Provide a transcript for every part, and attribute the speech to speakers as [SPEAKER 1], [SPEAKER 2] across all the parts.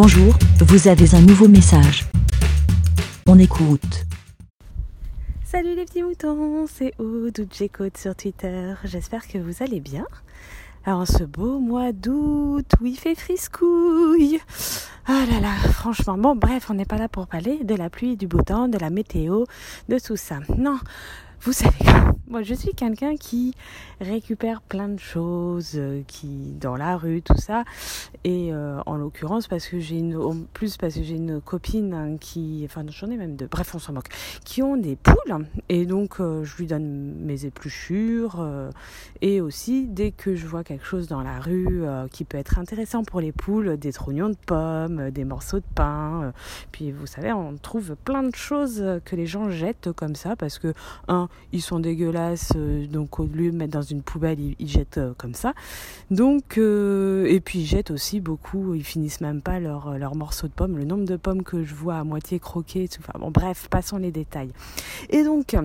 [SPEAKER 1] Bonjour, vous avez un nouveau message. On écoute.
[SPEAKER 2] Salut les petits moutons, c'est Aude ou sur Twitter. J'espère que vous allez bien. Alors, ce beau mois d'août où il fait friscouille. Ah là là, franchement. Bon, bref, on n'est pas là pour parler de la pluie, du beau temps, de la météo, de tout ça. Non, vous savez, moi je suis quelqu'un qui récupère plein de choses, euh, qui dans la rue, tout ça. Et euh, en l'occurrence, parce que j'ai une, en plus parce que j'ai une copine hein, qui, enfin j'en ai même deux, bref on s'en moque, qui ont des poules. Et donc euh, je lui donne mes épluchures. et aussi dès que je vois quelque chose dans la rue qui peut être intéressant pour les poules, des trognons de pommes, des morceaux de pain. puis vous savez, on trouve plein de choses que les gens jettent comme ça parce que un ils sont dégueulasses, euh, donc au lieu de mettre dans une poubelle, ils, jettent euh, comme ça. Donc, euh, et puis ils jettent aussi beaucoup, ils finissent même pas leurs leur morceaux de pommes. Le nombre de pommes que je vois à moitié croquées, tout, enfin bon, bref, passons les détails. Et donc,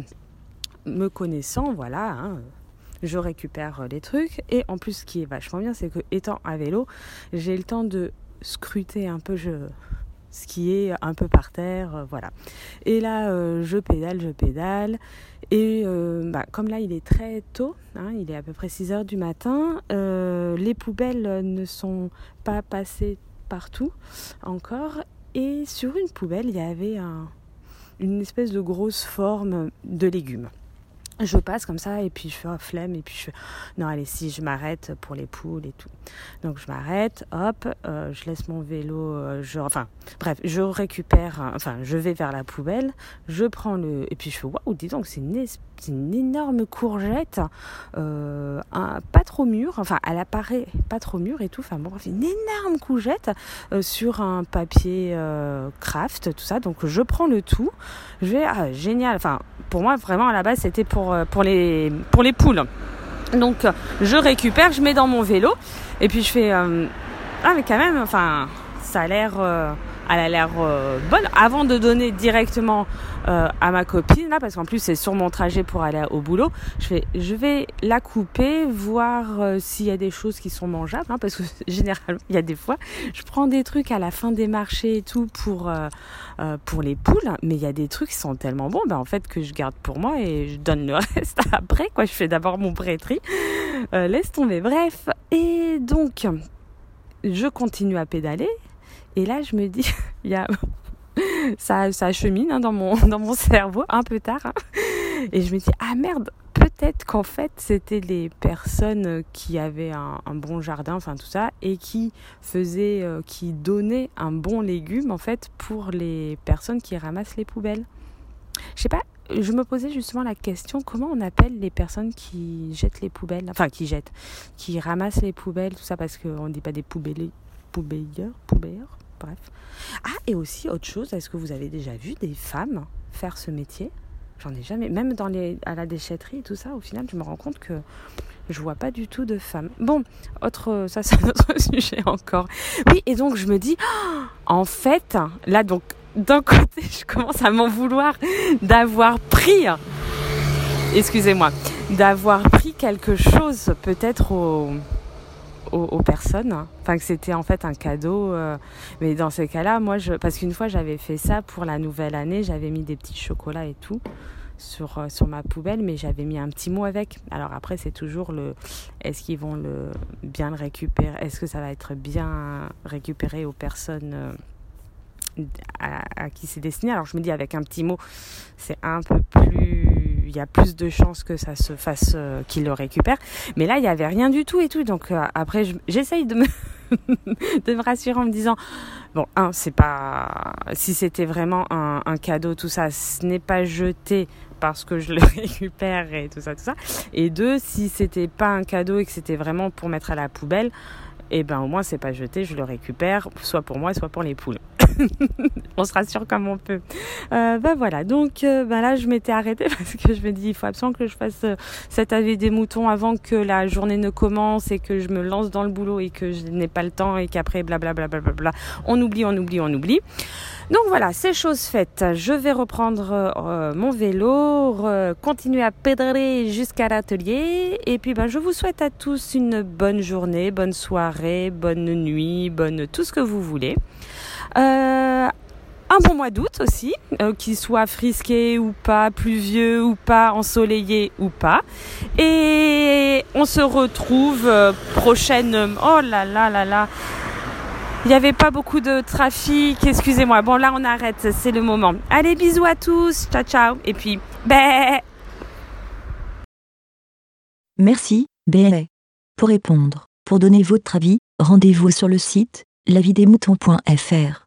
[SPEAKER 2] me connaissant, voilà, hein, je récupère les trucs. Et en plus, ce qui est vachement bien, c'est que étant à vélo, j'ai le temps de scruter un peu. Je, ce qui est un peu par terre, voilà. Et là, je pédale, je pédale. Et bah, comme là, il est très tôt, hein, il est à peu près 6 heures du matin, les poubelles ne sont pas passées partout encore. Et sur une poubelle, il y avait une espèce de grosse forme de légumes je passe comme ça et puis je fais oh, flemme et puis je fais non allez si je m'arrête pour les poules et tout donc je m'arrête hop euh, je laisse mon vélo euh, je enfin bref je récupère enfin je vais vers la poubelle je prends le et puis je fais waouh dis donc c'est une, une, énorme courgette euh, un, pas trop mûre enfin elle apparaît pas trop mûre et tout enfin bon une énorme courgette sur un papier craft tout ça. Donc je prends le tout. Je vais ah, génial. Enfin pour moi vraiment à la base c'était pour euh, pour, les, pour les poules. Donc je récupère, je mets dans mon vélo et puis je fais euh, ah mais quand même enfin ça a l'air euh, elle a l'air bonne avant de donner directement euh, à ma copine là parce qu'en plus c'est sur mon trajet pour aller au boulot. Je fais, je vais la couper, voir euh, s'il y a des choses qui sont mangeables hein, parce que généralement il y a des fois je prends des trucs à la fin des marchés et tout pour euh, pour les poules, mais il y a des trucs qui sont tellement bons ben en fait que je garde pour moi et je donne le reste après quoi. Je fais d'abord mon prêterie, laisse tomber. Bref et donc je continue à pédaler et là je me dis il y a ça, ça chemine hein, dans, mon, cerveau un peu tard. Hein. Et je me dis, ah merde, peut-être qu'en fait, c'était les personnes qui avaient un, bon jardin, enfin tout ça, et qui faisaient, euh, qui donnaient un bon légume, en fait, pour les personnes qui ramassent les poubelles. Je sais pas, je me posais justement la question, comment on appelle les personnes qui jettent les poubelles, enfin qui jettent, qui ramassent les poubelles, tout ça, parce qu'on ne dit pas des poubelles, poubelleurs, poubelleurs bref. Ah, et aussi autre chose, est-ce que vous avez déjà vu des femmes faire ce métier? J'en ai jamais, même dans les, à la déchetterie et tout ça, au final, je me rends compte que je vois pas du tout de femmes. Bon, autre, ça c'est un autre sujet encore. Oui, et donc je me dis, en fait, là donc, d'un côté, je commence à m'en vouloir d'avoir pris, excusez-moi, d'avoir pris quelque chose peut-être au aux, personnes. Enfin, que c'était en fait un cadeau. Euh, mais dans ces cas-là, moi, parce qu'une fois, j'avais fait ça pour la nouvelle année, j'avais mis des petits chocolats et tout sur, euh, sur ma poubelle, mais j'avais mis un petit mot avec. Alors après, c'est toujours le est-ce qu'ils vont le, bien le récupérer Est-ce que ça va être bien récupéré aux personnes euh, à, qui c'est destiné? Alors je me dis, avec un petit mot, c'est un peu plus il y a plus de chances que ça se fasse, euh, qu'il le récupère. Mais là, il n'y avait rien du tout et tout. Donc euh, après, j'essaye de me, de me rassurer en me disant, bon, un, c'est pas, si c'était vraiment un, cadeau, tout ça, ce n'est pas jeté parce que je le récupère et tout ça, tout ça. Et deux, si c'était pas un cadeau et que c'était vraiment pour mettre à la poubelle, et eh ben au moins c'est pas jeté, je le récupère, soit pour moi, soit pour les poules. on se rassure comme on peut. Euh, ben voilà, donc euh, ben là je m'étais arrêtée parce que je me dis il faut absolument que je fasse euh, cet avis des moutons avant que la journée ne commence et que je me lance dans le boulot et que je n'ai pas le temps et qu'après blablabla bla, on oublie, on oublie, on oublie. Donc voilà, c'est chose faite. Je vais reprendre euh, mon vélo, continuer à pédaler jusqu'à l'atelier et puis ben je vous souhaite à tous une bonne journée, bonne soirée, bonne nuit, bonne tout ce que vous voulez. Euh, un bon mois d'août aussi, euh, qu'il soit frisqué ou pas, pluvieux ou pas, ensoleillé ou pas. Et on se retrouve euh, prochaine. Oh là là là là. Il n'y avait pas beaucoup de trafic, excusez-moi. Bon là on arrête, c'est le moment. Allez bisous à tous, ciao ciao. Et puis, ben.
[SPEAKER 1] Merci, BLA. Pour répondre, pour donner votre avis, rendez-vous sur le site lavidemouton.fr.